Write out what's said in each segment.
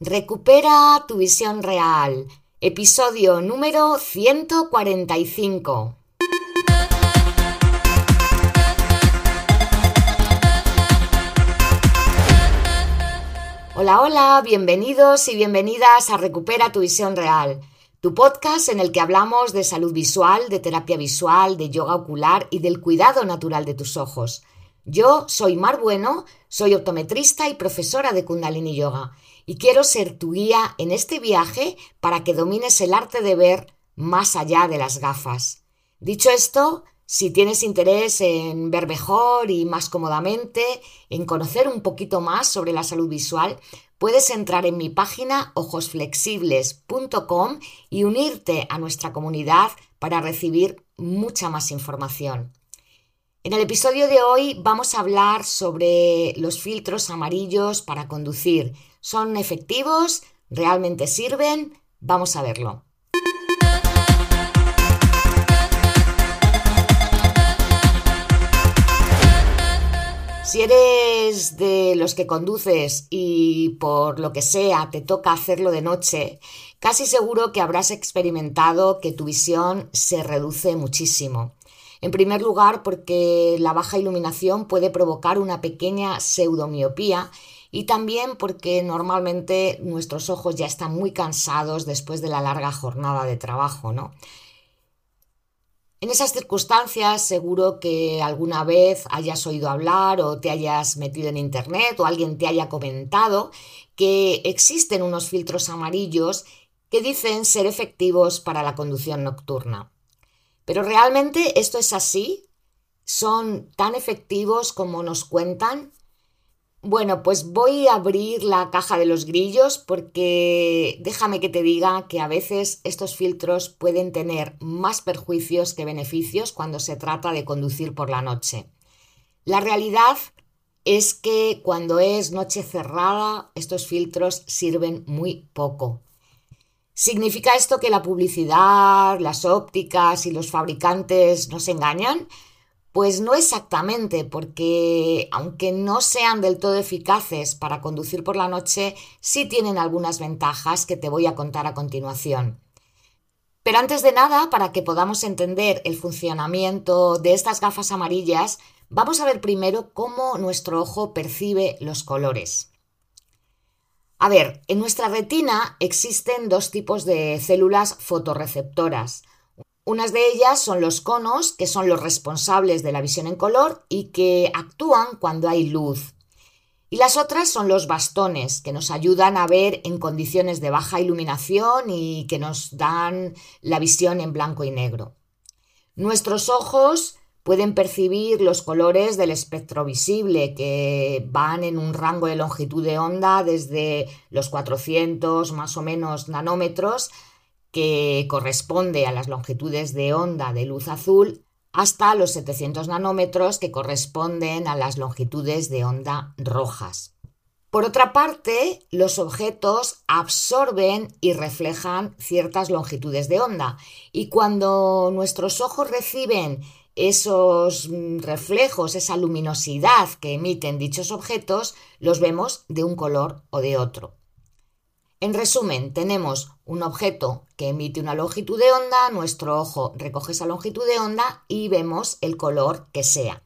Recupera tu visión real. Episodio número 145. Hola, hola, bienvenidos y bienvenidas a Recupera tu visión real, tu podcast en el que hablamos de salud visual, de terapia visual, de yoga ocular y del cuidado natural de tus ojos. Yo soy Mar Bueno, soy optometrista y profesora de Kundalini Yoga y quiero ser tu guía en este viaje para que domines el arte de ver más allá de las gafas. Dicho esto, si tienes interés en ver mejor y más cómodamente, en conocer un poquito más sobre la salud visual, puedes entrar en mi página ojosflexibles.com y unirte a nuestra comunidad para recibir mucha más información. En el episodio de hoy vamos a hablar sobre los filtros amarillos para conducir ¿Son efectivos? ¿Realmente sirven? Vamos a verlo. Si eres de los que conduces y por lo que sea te toca hacerlo de noche, casi seguro que habrás experimentado que tu visión se reduce muchísimo. En primer lugar, porque la baja iluminación puede provocar una pequeña pseudomiopía y también porque normalmente nuestros ojos ya están muy cansados después de la larga jornada de trabajo, ¿no? En esas circunstancias seguro que alguna vez hayas oído hablar o te hayas metido en internet o alguien te haya comentado que existen unos filtros amarillos que dicen ser efectivos para la conducción nocturna. Pero realmente esto es así? ¿Son tan efectivos como nos cuentan? Bueno, pues voy a abrir la caja de los grillos porque déjame que te diga que a veces estos filtros pueden tener más perjuicios que beneficios cuando se trata de conducir por la noche. La realidad es que cuando es noche cerrada estos filtros sirven muy poco. ¿Significa esto que la publicidad, las ópticas y los fabricantes nos engañan? Pues no exactamente, porque aunque no sean del todo eficaces para conducir por la noche, sí tienen algunas ventajas que te voy a contar a continuación. Pero antes de nada, para que podamos entender el funcionamiento de estas gafas amarillas, vamos a ver primero cómo nuestro ojo percibe los colores. A ver, en nuestra retina existen dos tipos de células fotorreceptoras, unas de ellas son los conos, que son los responsables de la visión en color y que actúan cuando hay luz. Y las otras son los bastones, que nos ayudan a ver en condiciones de baja iluminación y que nos dan la visión en blanco y negro. Nuestros ojos pueden percibir los colores del espectro visible, que van en un rango de longitud de onda desde los 400 más o menos nanómetros que corresponde a las longitudes de onda de luz azul, hasta los 700 nanómetros que corresponden a las longitudes de onda rojas. Por otra parte, los objetos absorben y reflejan ciertas longitudes de onda y cuando nuestros ojos reciben esos reflejos, esa luminosidad que emiten dichos objetos, los vemos de un color o de otro. En resumen, tenemos un objeto que emite una longitud de onda, nuestro ojo recoge esa longitud de onda y vemos el color que sea.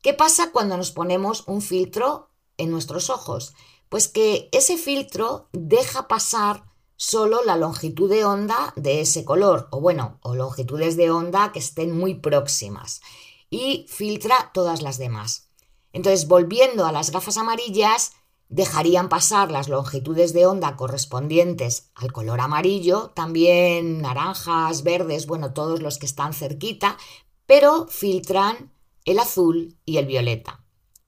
¿Qué pasa cuando nos ponemos un filtro en nuestros ojos? Pues que ese filtro deja pasar solo la longitud de onda de ese color, o bueno, o longitudes de onda que estén muy próximas, y filtra todas las demás. Entonces, volviendo a las gafas amarillas, dejarían pasar las longitudes de onda correspondientes al color amarillo, también naranjas, verdes, bueno, todos los que están cerquita, pero filtran el azul y el violeta.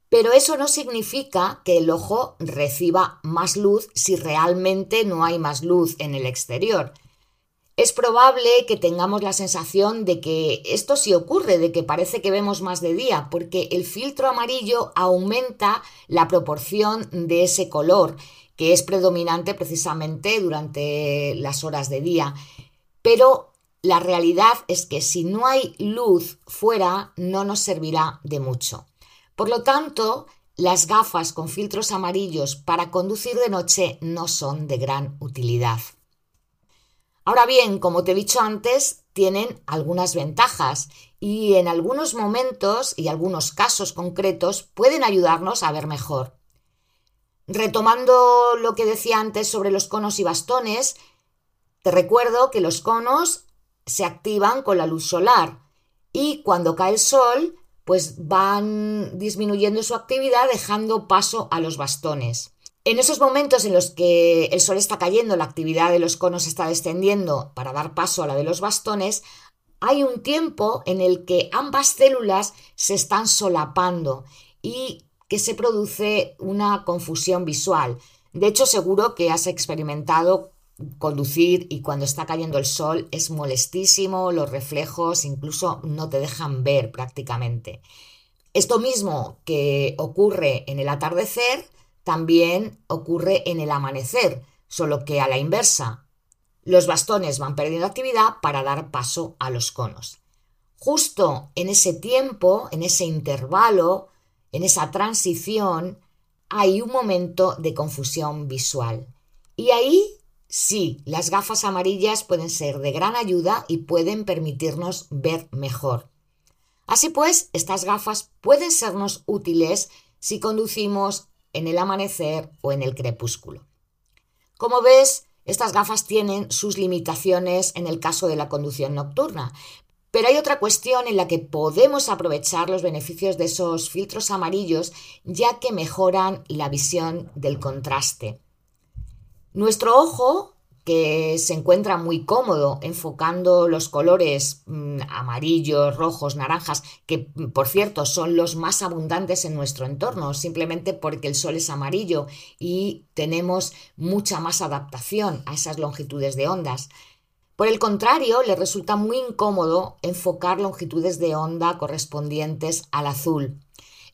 Pero eso no significa que el ojo reciba más luz si realmente no hay más luz en el exterior. Es probable que tengamos la sensación de que esto sí ocurre, de que parece que vemos más de día, porque el filtro amarillo aumenta la proporción de ese color, que es predominante precisamente durante las horas de día. Pero la realidad es que si no hay luz fuera, no nos servirá de mucho. Por lo tanto, las gafas con filtros amarillos para conducir de noche no son de gran utilidad. Ahora bien, como te he dicho antes, tienen algunas ventajas y en algunos momentos y algunos casos concretos pueden ayudarnos a ver mejor. Retomando lo que decía antes sobre los conos y bastones, te recuerdo que los conos se activan con la luz solar y cuando cae el sol pues van disminuyendo su actividad dejando paso a los bastones. En esos momentos en los que el sol está cayendo, la actividad de los conos está descendiendo para dar paso a la de los bastones, hay un tiempo en el que ambas células se están solapando y que se produce una confusión visual. De hecho, seguro que has experimentado conducir y cuando está cayendo el sol es molestísimo, los reflejos incluso no te dejan ver prácticamente. Esto mismo que ocurre en el atardecer, también ocurre en el amanecer, solo que a la inversa. Los bastones van perdiendo actividad para dar paso a los conos. Justo en ese tiempo, en ese intervalo, en esa transición, hay un momento de confusión visual. Y ahí Sí, las gafas amarillas pueden ser de gran ayuda y pueden permitirnos ver mejor. Así pues, estas gafas pueden sernos útiles si conducimos en el amanecer o en el crepúsculo. Como ves, estas gafas tienen sus limitaciones en el caso de la conducción nocturna, pero hay otra cuestión en la que podemos aprovechar los beneficios de esos filtros amarillos ya que mejoran la visión del contraste. Nuestro ojo, que se encuentra muy cómodo enfocando los colores mm, amarillos, rojos, naranjas, que por cierto son los más abundantes en nuestro entorno, simplemente porque el sol es amarillo y tenemos mucha más adaptación a esas longitudes de ondas. Por el contrario, le resulta muy incómodo enfocar longitudes de onda correspondientes al azul.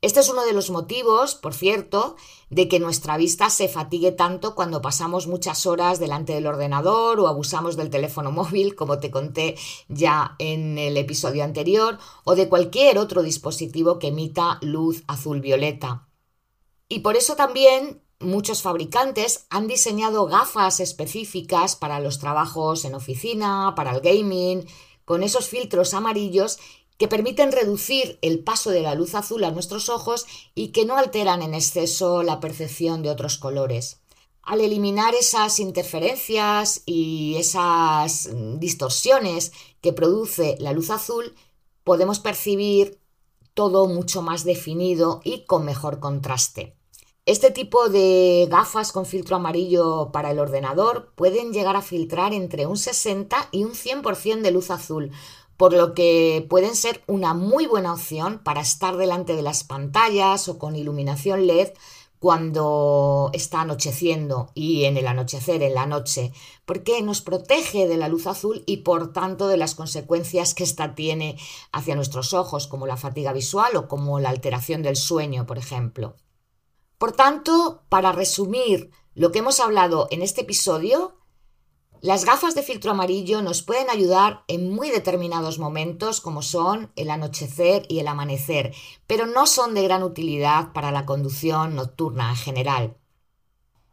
Este es uno de los motivos, por cierto, de que nuestra vista se fatigue tanto cuando pasamos muchas horas delante del ordenador o abusamos del teléfono móvil, como te conté ya en el episodio anterior, o de cualquier otro dispositivo que emita luz azul-violeta. Y por eso también muchos fabricantes han diseñado gafas específicas para los trabajos en oficina, para el gaming, con esos filtros amarillos que permiten reducir el paso de la luz azul a nuestros ojos y que no alteran en exceso la percepción de otros colores. Al eliminar esas interferencias y esas distorsiones que produce la luz azul, podemos percibir todo mucho más definido y con mejor contraste. Este tipo de gafas con filtro amarillo para el ordenador pueden llegar a filtrar entre un 60 y un 100% de luz azul, por lo que pueden ser una muy buena opción para estar delante de las pantallas o con iluminación LED cuando está anocheciendo y en el anochecer, en la noche, porque nos protege de la luz azul y por tanto de las consecuencias que ésta tiene hacia nuestros ojos, como la fatiga visual o como la alteración del sueño, por ejemplo. Por tanto, para resumir lo que hemos hablado en este episodio, las gafas de filtro amarillo nos pueden ayudar en muy determinados momentos como son el anochecer y el amanecer, pero no son de gran utilidad para la conducción nocturna en general.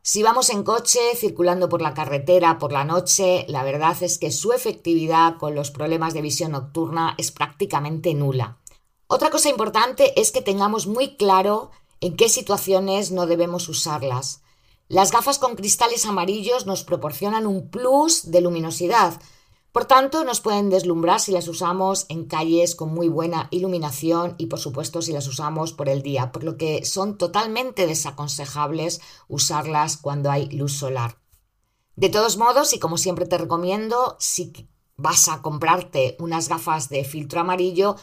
Si vamos en coche, circulando por la carretera por la noche, la verdad es que su efectividad con los problemas de visión nocturna es prácticamente nula. Otra cosa importante es que tengamos muy claro en qué situaciones no debemos usarlas. Las gafas con cristales amarillos nos proporcionan un plus de luminosidad, por tanto, nos pueden deslumbrar si las usamos en calles con muy buena iluminación y por supuesto si las usamos por el día, por lo que son totalmente desaconsejables usarlas cuando hay luz solar. De todos modos, y como siempre te recomiendo, si vas a comprarte unas gafas de filtro amarillo,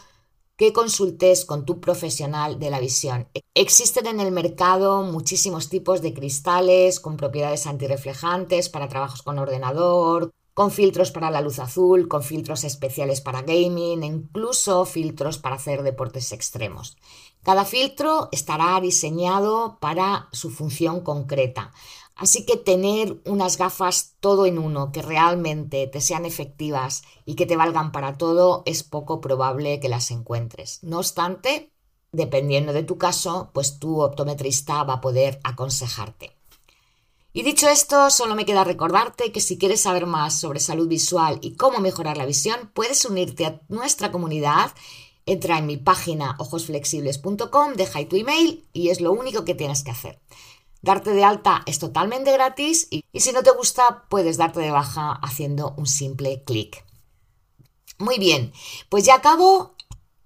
que consultes con tu profesional de la visión. Existen en el mercado muchísimos tipos de cristales con propiedades antirreflejantes para trabajos con ordenador, con filtros para la luz azul, con filtros especiales para gaming e incluso filtros para hacer deportes extremos. Cada filtro estará diseñado para su función concreta. Así que tener unas gafas todo en uno que realmente te sean efectivas y que te valgan para todo es poco probable que las encuentres. No obstante, dependiendo de tu caso, pues tu optometrista va a poder aconsejarte. Y dicho esto, solo me queda recordarte que si quieres saber más sobre salud visual y cómo mejorar la visión, puedes unirte a nuestra comunidad. Entra en mi página ojosflexibles.com, deja tu email y es lo único que tienes que hacer. Darte de alta es totalmente gratis y, si no te gusta puedes darte de baja haciendo un simple clic. Muy bien, pues ya acabo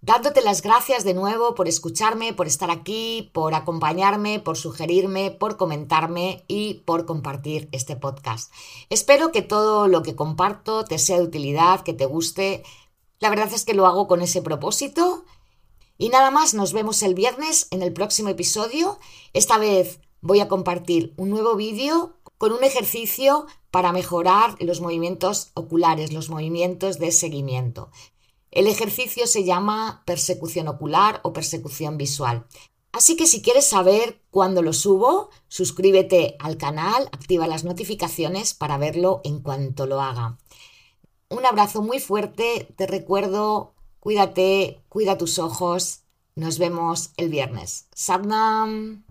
dándote las gracias de nuevo por escucharme, por estar aquí, por acompañarme, por sugerirme, por comentarme y por compartir este podcast. Espero que todo lo que comparto te sea de utilidad, que te guste. La verdad es que lo hago con ese propósito. Y nada más, nos vemos el viernes en el próximo episodio. Esta vez voy a compartir un nuevo vídeo con un ejercicio para mejorar los movimientos oculares, los movimientos de seguimiento. El ejercicio se llama persecución ocular o persecución visual. Así que si quieres saber cuándo lo subo, suscríbete al canal, activa las notificaciones para verlo en cuanto lo haga. Un abrazo muy fuerte, te recuerdo, cuídate, cuida tus ojos. Nos vemos el viernes. Sadnam.